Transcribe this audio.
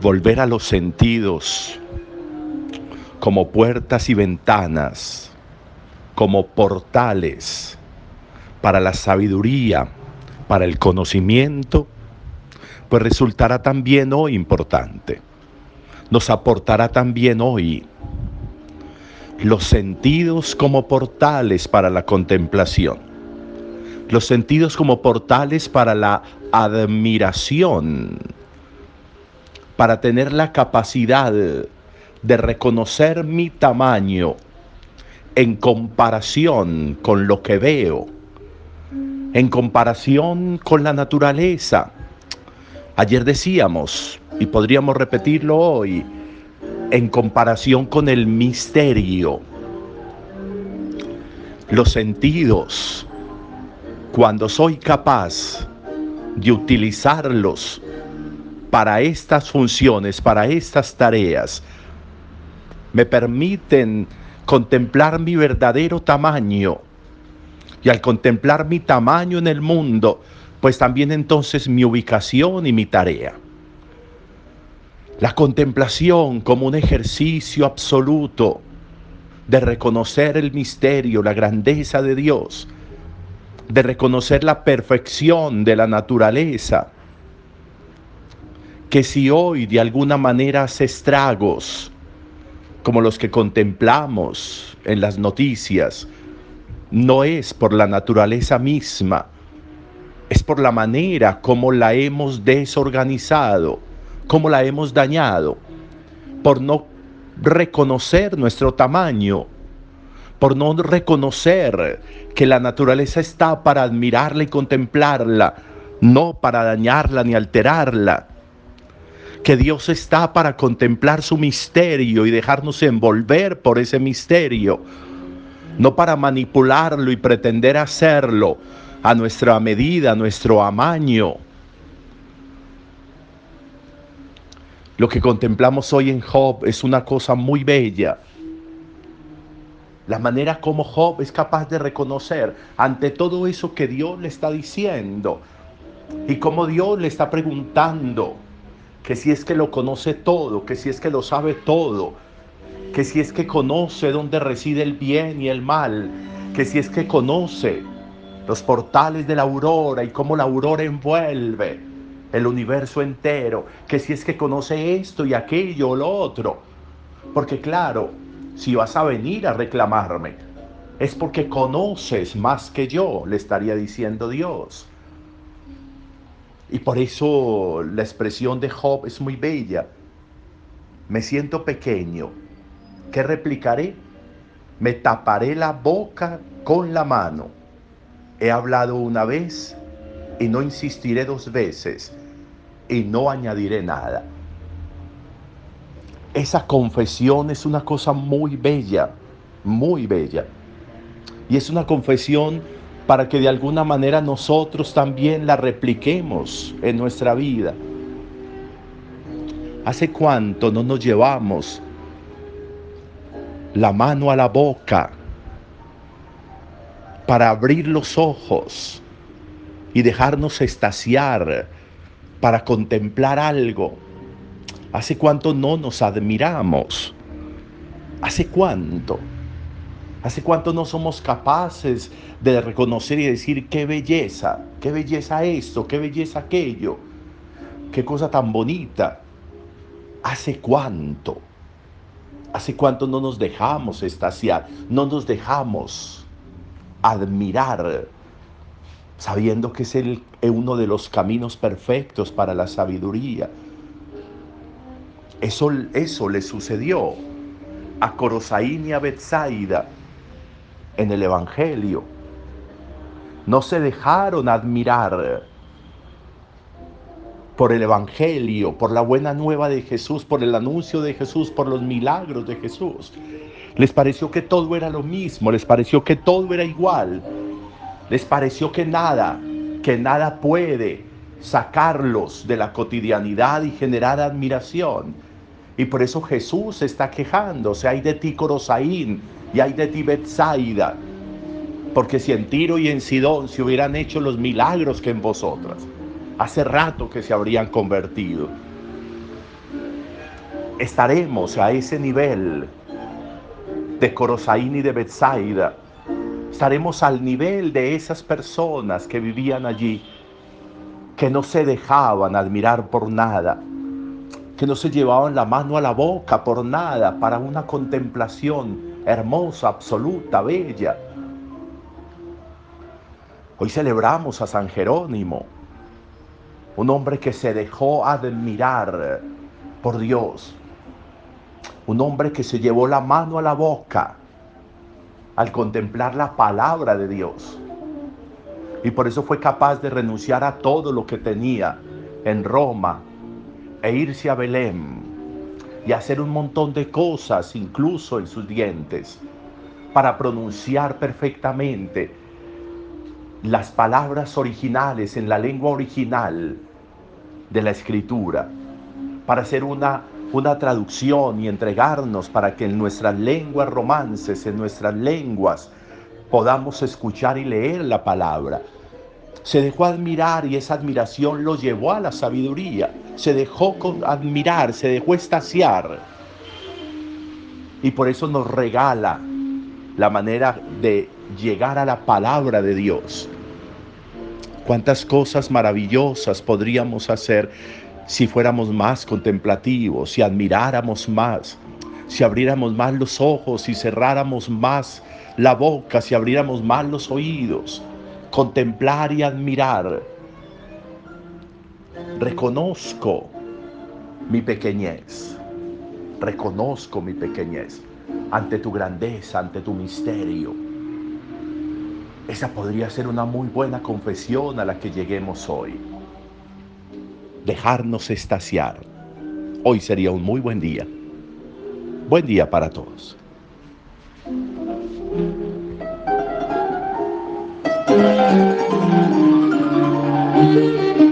volver a los sentidos como puertas y ventanas, como portales para la sabiduría, para el conocimiento, pues resultará también hoy importante. Nos aportará también hoy los sentidos como portales para la contemplación, los sentidos como portales para la admiración, para tener la capacidad de reconocer mi tamaño en comparación con lo que veo, en comparación con la naturaleza. Ayer decíamos, y podríamos repetirlo hoy, en comparación con el misterio. Los sentidos, cuando soy capaz de utilizarlos para estas funciones, para estas tareas, me permiten contemplar mi verdadero tamaño. Y al contemplar mi tamaño en el mundo, pues también entonces mi ubicación y mi tarea. La contemplación como un ejercicio absoluto de reconocer el misterio, la grandeza de Dios, de reconocer la perfección de la naturaleza, que si hoy de alguna manera hace estragos, como los que contemplamos en las noticias, no es por la naturaleza misma, es por la manera como la hemos desorganizado cómo la hemos dañado, por no reconocer nuestro tamaño, por no reconocer que la naturaleza está para admirarla y contemplarla, no para dañarla ni alterarla. Que Dios está para contemplar su misterio y dejarnos envolver por ese misterio, no para manipularlo y pretender hacerlo a nuestra medida, a nuestro amaño. Lo que contemplamos hoy en Job es una cosa muy bella. La manera como Job es capaz de reconocer ante todo eso que Dios le está diciendo y como Dios le está preguntando que si es que lo conoce todo, que si es que lo sabe todo, que si es que conoce dónde reside el bien y el mal, que si es que conoce los portales de la aurora y cómo la aurora envuelve el universo entero, que si es que conoce esto y aquello o lo otro. Porque claro, si vas a venir a reclamarme, es porque conoces más que yo, le estaría diciendo Dios. Y por eso la expresión de Job es muy bella. Me siento pequeño. ¿Qué replicaré? Me taparé la boca con la mano. He hablado una vez y no insistiré dos veces y no añadiré nada. Esa confesión es una cosa muy bella, muy bella. Y es una confesión para que de alguna manera nosotros también la repliquemos en nuestra vida. ¿Hace cuánto no nos llevamos la mano a la boca para abrir los ojos y dejarnos estaciar para contemplar algo. ¿Hace cuánto no nos admiramos? ¿Hace cuánto? ¿Hace cuánto no somos capaces de reconocer y decir qué belleza, qué belleza esto, qué belleza aquello, qué cosa tan bonita? ¿Hace cuánto? ¿Hace cuánto no nos dejamos estaciar, no nos dejamos admirar sabiendo que es el, uno de los caminos perfectos para la sabiduría. Eso, eso le sucedió a Corosaín y a Betsaida en el Evangelio. No se dejaron admirar por el Evangelio, por la buena nueva de Jesús, por el anuncio de Jesús, por los milagros de Jesús. Les pareció que todo era lo mismo, les pareció que todo era igual les pareció que nada, que nada puede sacarlos de la cotidianidad y generar admiración. Y por eso Jesús está quejando, o hay de ti Corosaín y hay de ti Betsaida. Porque si en Tiro y en Sidón se hubieran hecho los milagros que en vosotras, hace rato que se habrían convertido. estaremos a ese nivel de Corosaín y de Bethsaida. Estaremos al nivel de esas personas que vivían allí, que no se dejaban admirar por nada, que no se llevaban la mano a la boca por nada para una contemplación hermosa, absoluta, bella. Hoy celebramos a San Jerónimo, un hombre que se dejó admirar por Dios, un hombre que se llevó la mano a la boca al contemplar la palabra de Dios. Y por eso fue capaz de renunciar a todo lo que tenía en Roma, e irse a Belén y hacer un montón de cosas, incluso en sus dientes, para pronunciar perfectamente las palabras originales en la lengua original de la escritura, para hacer una, una traducción y entregarnos para que en nuestras lenguas romances, en nuestras lenguas, podamos escuchar y leer la palabra. Se dejó admirar y esa admiración lo llevó a la sabiduría se dejó admirar, se dejó estaciar. Y por eso nos regala la manera de llegar a la palabra de Dios. Cuántas cosas maravillosas podríamos hacer si fuéramos más contemplativos, si admiráramos más, si abriéramos más los ojos, si cerráramos más la boca, si abriéramos más los oídos. Contemplar y admirar reconozco mi pequeñez, reconozco mi pequeñez ante tu grandeza, ante tu misterio. Esa podría ser una muy buena confesión a la que lleguemos hoy. Dejarnos estaciar. Hoy sería un muy buen día. Buen día para todos. Thank you.